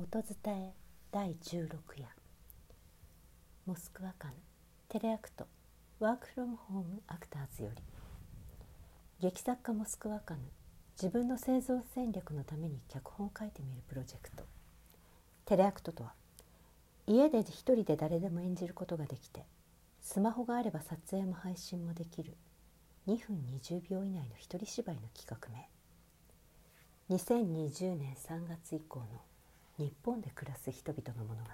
音伝え第16夜。モスクワカヌテレアクトワークフロムホームアクターズより。劇作家モスクワカヌ自分の生存戦略のために脚本を書いてみるプロジェクト。テレアクトとは家で一人で誰でも演じることができてスマホがあれば撮影も配信もできる2分20秒以内の一人芝居の企画名。2020年3月以降の日本で暮らす人々の物語。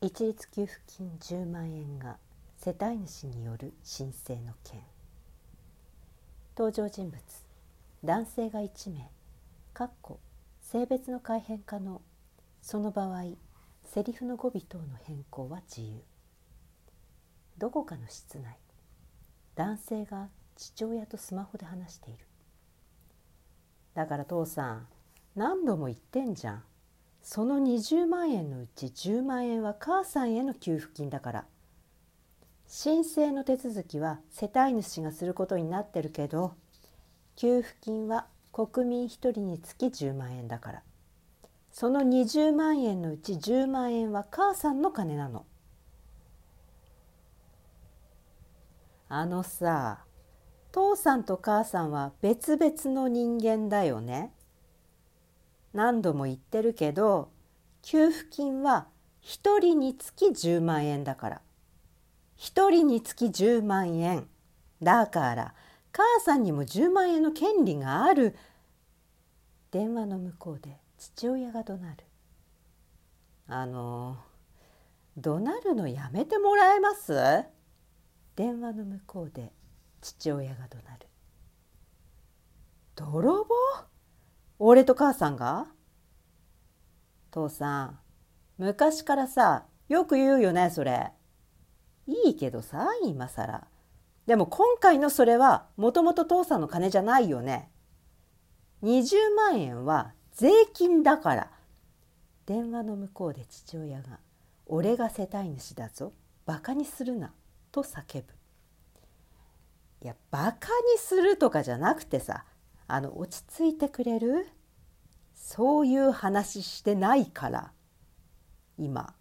一律給付金10万円が世帯主による申請の件。登場人物。男性が1名。かっこ性別の改変可能。その場合セリフの語尾等の変更は自由。どこかの室内。男性が父親とスマホで話している。だから父さん何度も言ってんじゃんその20万円のうち10万円は母さんへの給付金だから申請の手続きは世帯主がすることになってるけど給付金は国民1人につき10万円だからその20万円のうち10万円は母さんの金なの。あのさ父さんと母さんは別々の人間だよね。何度も言ってるけど給付金は1人につき10万円だから。1人につき10万円。だから母さんにも10万円の権利がある。電話の向こうで父親が怒鳴る。あの怒鳴るのやめてもらえます？電話の向こうで父親が怒鳴る。泥棒？俺と母さんが？父さん。昔からさよく言うよねそれ。いいけどさ今更。でも今回のそれはもともと父さんの金じゃないよね。20万円は税金だから。電話の向こうで父親が「俺が世帯主だぞ。バカにするな」と叫ぶ。いやバカにするとかじゃなくてさあの落ち着いてくれる？そういう話してないから今。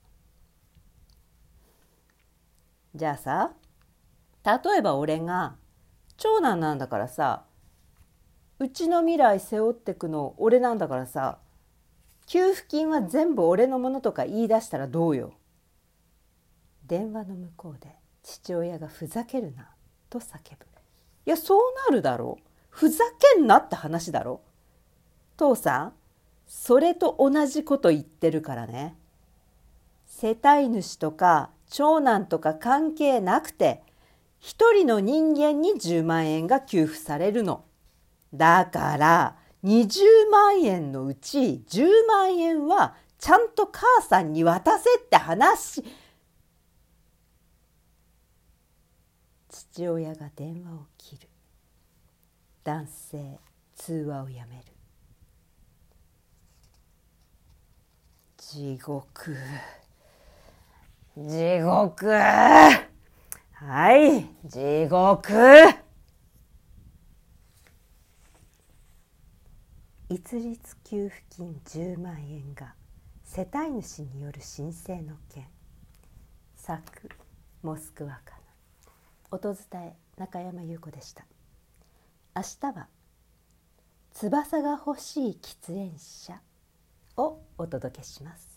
じゃあさ例えば俺が長男なんだからさうちの未来背負ってくの俺なんだからさ給付金は全部俺のものとか言い出したらどうよ？電話の向こうで父親がふざけるなと叫ぶ。いやそうなるだろう。ふざけんなって話だろ？父さんそれと同じこと言ってるからね世帯主とか長男とか関係なくて一人の人間に10万円が給付されるの。だから20万円のうち10万円はちゃんと母さんに渡せって話。父親が電話を切る。男性通話をやめる。地獄。地獄。はい、地獄。一律給付金10万円が世帯主による申請の件作モスクワかな音伝え中山優子でした明日は翼が欲しい喫煙者をお届けします。